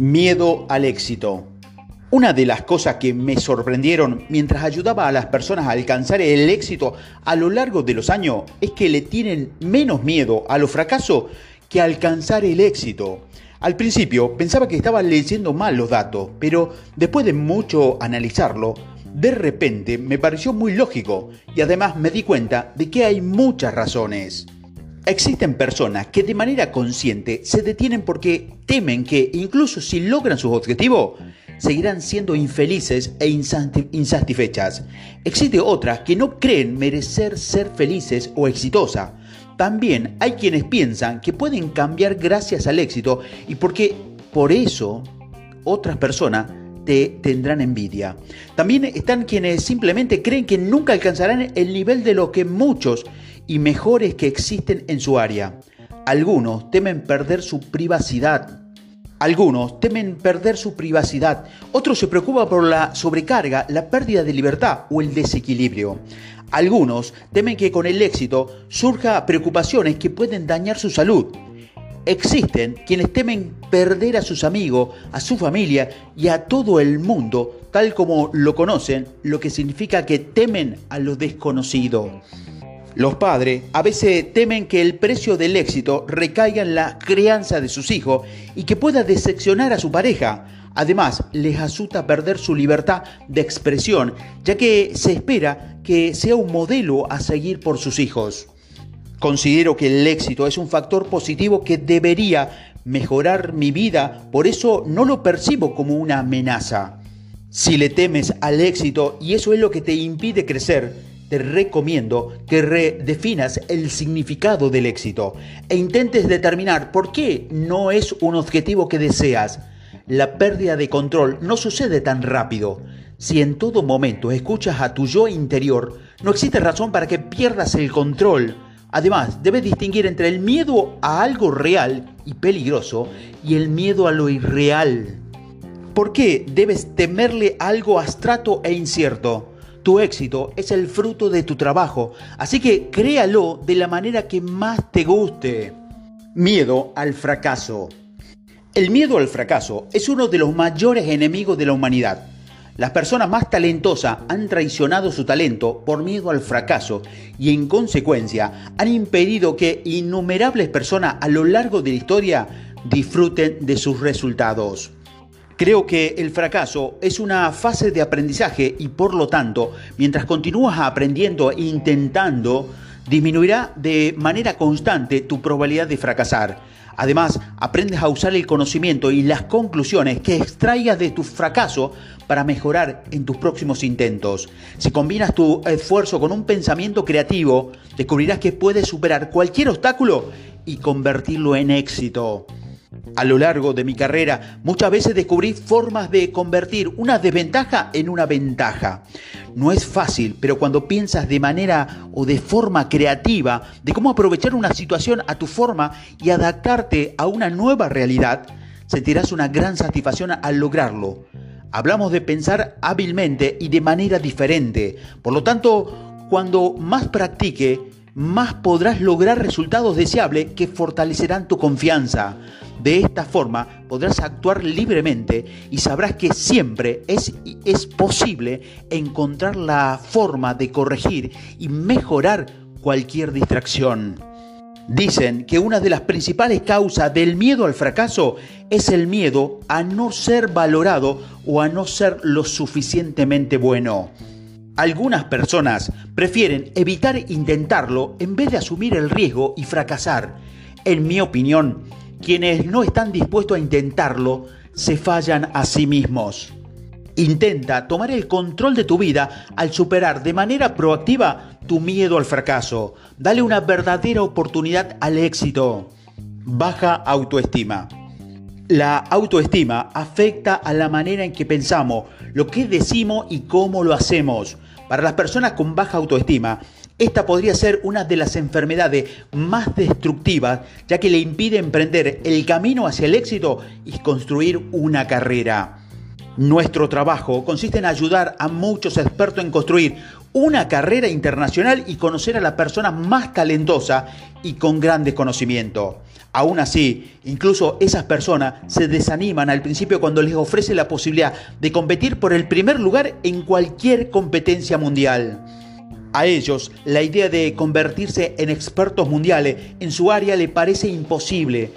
Miedo al éxito. Una de las cosas que me sorprendieron mientras ayudaba a las personas a alcanzar el éxito a lo largo de los años es que le tienen menos miedo a los fracasos que a alcanzar el éxito. Al principio pensaba que estaba leyendo mal los datos, pero después de mucho analizarlo, de repente me pareció muy lógico y además me di cuenta de que hay muchas razones. Existen personas que de manera consciente se detienen porque temen que incluso si logran sus objetivos, seguirán siendo infelices e insatisfechas. Existe otras que no creen merecer ser felices o exitosas. También hay quienes piensan que pueden cambiar gracias al éxito y porque por eso otras personas te tendrán envidia. También están quienes simplemente creen que nunca alcanzarán el nivel de lo que muchos y mejores que existen en su área. Algunos temen perder su privacidad. Algunos temen perder su privacidad. Otros se preocupan por la sobrecarga, la pérdida de libertad o el desequilibrio. Algunos temen que con el éxito surja preocupaciones que pueden dañar su salud. Existen quienes temen perder a sus amigos, a su familia y a todo el mundo tal como lo conocen, lo que significa que temen a lo desconocido. Los padres a veces temen que el precio del éxito recaiga en la crianza de sus hijos y que pueda decepcionar a su pareja. Además, les asusta perder su libertad de expresión, ya que se espera que sea un modelo a seguir por sus hijos. Considero que el éxito es un factor positivo que debería mejorar mi vida, por eso no lo percibo como una amenaza. Si le temes al éxito y eso es lo que te impide crecer, te recomiendo que redefinas el significado del éxito e intentes determinar por qué no es un objetivo que deseas. La pérdida de control no sucede tan rápido. Si en todo momento escuchas a tu yo interior, no existe razón para que pierdas el control. Además, debes distinguir entre el miedo a algo real y peligroso y el miedo a lo irreal. ¿Por qué debes temerle algo abstracto e incierto? Tu éxito es el fruto de tu trabajo, así que créalo de la manera que más te guste. Miedo al fracaso. El miedo al fracaso es uno de los mayores enemigos de la humanidad. Las personas más talentosas han traicionado su talento por miedo al fracaso y en consecuencia han impedido que innumerables personas a lo largo de la historia disfruten de sus resultados. Creo que el fracaso es una fase de aprendizaje y por lo tanto, mientras continúas aprendiendo e intentando, disminuirá de manera constante tu probabilidad de fracasar. Además, aprendes a usar el conocimiento y las conclusiones que extraigas de tu fracaso para mejorar en tus próximos intentos. Si combinas tu esfuerzo con un pensamiento creativo, descubrirás que puedes superar cualquier obstáculo y convertirlo en éxito. A lo largo de mi carrera muchas veces descubrí formas de convertir una desventaja en una ventaja. No es fácil, pero cuando piensas de manera o de forma creativa de cómo aprovechar una situación a tu forma y adaptarte a una nueva realidad, sentirás una gran satisfacción al lograrlo. Hablamos de pensar hábilmente y de manera diferente. Por lo tanto, cuando más practique, más podrás lograr resultados deseables que fortalecerán tu confianza. De esta forma podrás actuar libremente y sabrás que siempre es, es posible encontrar la forma de corregir y mejorar cualquier distracción. Dicen que una de las principales causas del miedo al fracaso es el miedo a no ser valorado o a no ser lo suficientemente bueno. Algunas personas prefieren evitar intentarlo en vez de asumir el riesgo y fracasar. En mi opinión, quienes no están dispuestos a intentarlo se fallan a sí mismos. Intenta tomar el control de tu vida al superar de manera proactiva tu miedo al fracaso. Dale una verdadera oportunidad al éxito. Baja autoestima. La autoestima afecta a la manera en que pensamos, lo que decimos y cómo lo hacemos. Para las personas con baja autoestima, esta podría ser una de las enfermedades más destructivas, ya que le impide emprender el camino hacia el éxito y construir una carrera. Nuestro trabajo consiste en ayudar a muchos expertos en construir una carrera internacional y conocer a la persona más talentosa y con grandes conocimientos. Aún así, incluso esas personas se desaniman al principio cuando les ofrece la posibilidad de competir por el primer lugar en cualquier competencia mundial. A ellos, la idea de convertirse en expertos mundiales en su área le parece imposible.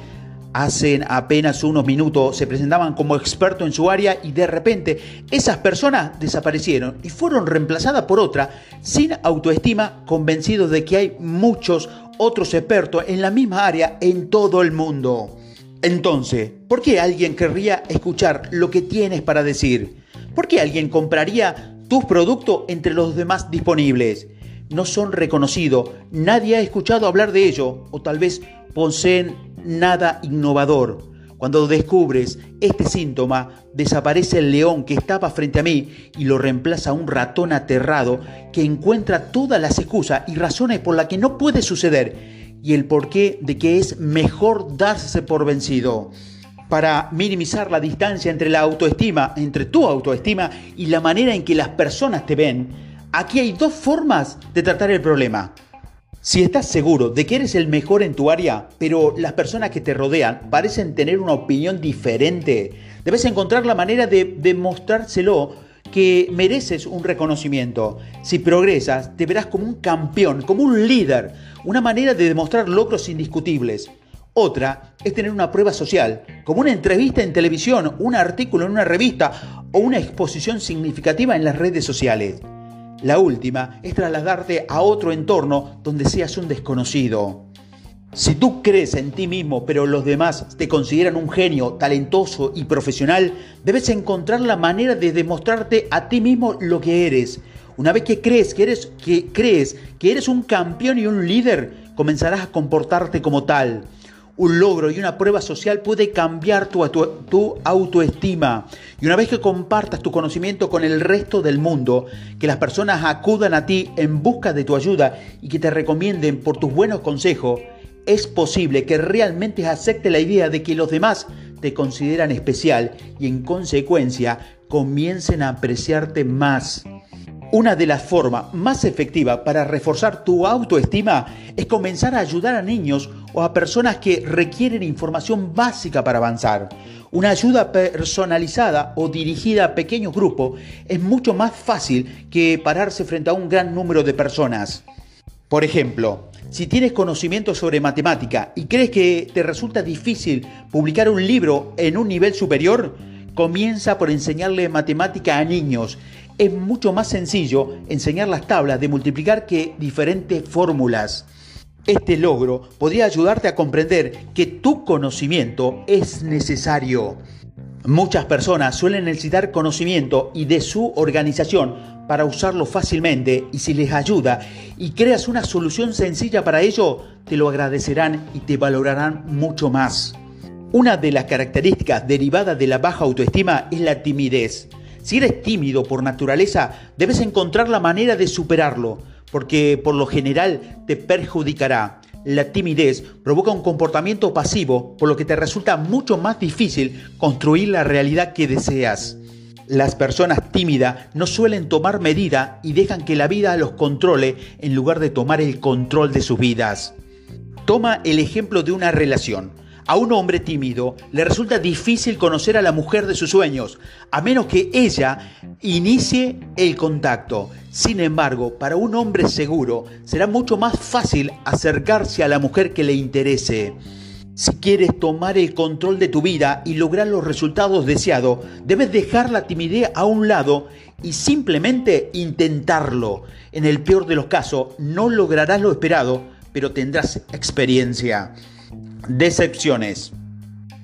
Hace apenas unos minutos se presentaban como expertos en su área y de repente esas personas desaparecieron y fueron reemplazadas por otra sin autoestima, convencidos de que hay muchos otros expertos en la misma área en todo el mundo. Entonces, ¿por qué alguien querría escuchar lo que tienes para decir? ¿Por qué alguien compraría tus productos entre los demás disponibles? No son reconocidos, nadie ha escuchado hablar de ello o tal vez poseen nada innovador. Cuando descubres este síntoma, desaparece el león que estaba frente a mí y lo reemplaza un ratón aterrado que encuentra todas las excusas y razones por las que no puede suceder y el porqué de que es mejor darse por vencido. Para minimizar la distancia entre la autoestima, entre tu autoestima y la manera en que las personas te ven, aquí hay dos formas de tratar el problema. Si estás seguro de que eres el mejor en tu área, pero las personas que te rodean parecen tener una opinión diferente, debes encontrar la manera de demostrárselo que mereces un reconocimiento. Si progresas, te verás como un campeón, como un líder, una manera de demostrar logros indiscutibles. Otra es tener una prueba social, como una entrevista en televisión, un artículo en una revista o una exposición significativa en las redes sociales. La última es trasladarte a otro entorno donde seas un desconocido. Si tú crees en ti mismo, pero los demás te consideran un genio, talentoso y profesional, debes encontrar la manera de demostrarte a ti mismo lo que eres. Una vez que crees que eres, que crees que eres un campeón y un líder, comenzarás a comportarte como tal un logro y una prueba social puede cambiar tu, tu, autoestima. Y una vez que compartas tu conocimiento con el resto del mundo, que las personas acudan a ti en busca de tu ayuda y que te recomienden por tus buenos consejos, es posible que realmente acepte la idea de que los demás te consideran especial y en consecuencia comiencen a apreciarte más. Una de las formas más efectivas para reforzar tu autoestima es comenzar a ayudar a niños o a personas que requieren información básica para avanzar. Una ayuda personalizada o dirigida a pequeños grupos es mucho más fácil que pararse frente a un gran número de personas. Por ejemplo, si tienes conocimiento sobre matemática y crees que te resulta difícil publicar un libro en un nivel superior, comienza por enseñarle matemática a niños es mucho más sencillo enseñar las tablas de multiplicar que diferentes fórmulas. Este logro podría ayudarte a comprender que tu conocimiento es necesario. Muchas personas suelen necesitar conocimiento y de su organización para usarlo fácilmente y si les ayuda y creas una solución sencilla para ello, te lo agradecerán y te valorarán mucho más. Una de las características derivadas de la baja autoestima es la timidez. Si eres tímido por naturaleza, debes encontrar la manera de superarlo, porque por lo general te perjudicará. La timidez provoca un comportamiento pasivo, por lo que te resulta mucho más difícil construir la realidad que deseas. Las personas tímidas no suelen tomar medida y dejan que la vida los controle en lugar de tomar el control de sus vidas. Toma el ejemplo de una relación. A un hombre tímido le resulta difícil conocer a la mujer de sus sueños, a menos que ella inicie el contacto. Sin embargo, para un hombre seguro será mucho más fácil acercarse a la mujer que le interese. Si quieres tomar el control de tu vida y lograr los resultados deseados, debes dejar la timidez a un lado y simplemente intentarlo. En el peor de los casos, no lograrás lo esperado, pero tendrás experiencia. Decepciones.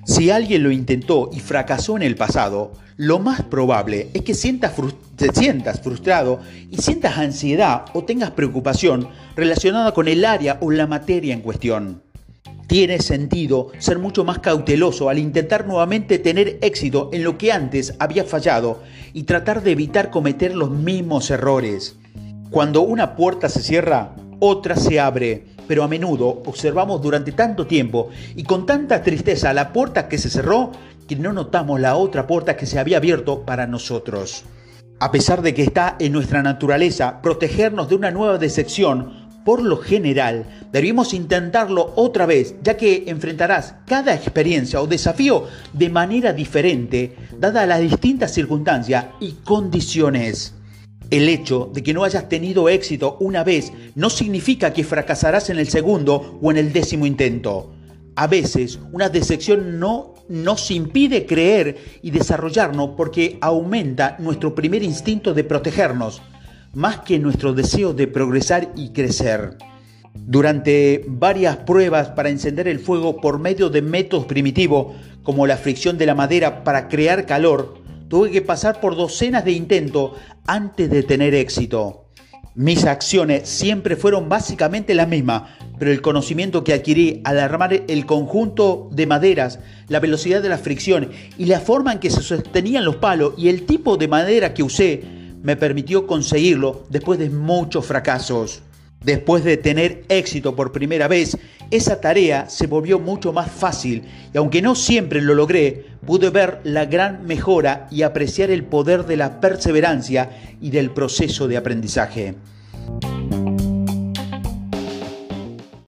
Si alguien lo intentó y fracasó en el pasado, lo más probable es que sientas te sientas frustrado y sientas ansiedad o tengas preocupación relacionada con el área o la materia en cuestión. Tiene sentido ser mucho más cauteloso al intentar nuevamente tener éxito en lo que antes había fallado y tratar de evitar cometer los mismos errores. Cuando una puerta se cierra, otra se abre pero a menudo observamos durante tanto tiempo y con tanta tristeza la puerta que se cerró que no notamos la otra puerta que se había abierto para nosotros. A pesar de que está en nuestra naturaleza protegernos de una nueva decepción, Por lo general, debemos intentarlo otra vez, ya que enfrentarás cada experiencia o desafío de manera diferente, dadas las distintas circunstancias y condiciones. El hecho de que no hayas tenido éxito una vez no significa que fracasarás en el segundo o en el décimo intento. A veces una decepción no nos impide creer y desarrollarnos porque aumenta nuestro primer instinto de protegernos más que nuestro deseo de progresar y crecer. Durante varias pruebas para encender el fuego por medio de métodos primitivos, como la fricción de la madera para crear calor, tuve que pasar por docenas de intentos antes de tener éxito. Mis acciones siempre fueron básicamente las mismas, pero el conocimiento que adquirí al armar el conjunto de maderas, la velocidad de la fricción y la forma en que se sostenían los palos y el tipo de madera que usé me permitió conseguirlo después de muchos fracasos. Después de tener éxito por primera vez, esa tarea se volvió mucho más fácil y aunque no siempre lo logré, pude ver la gran mejora y apreciar el poder de la perseverancia y del proceso de aprendizaje.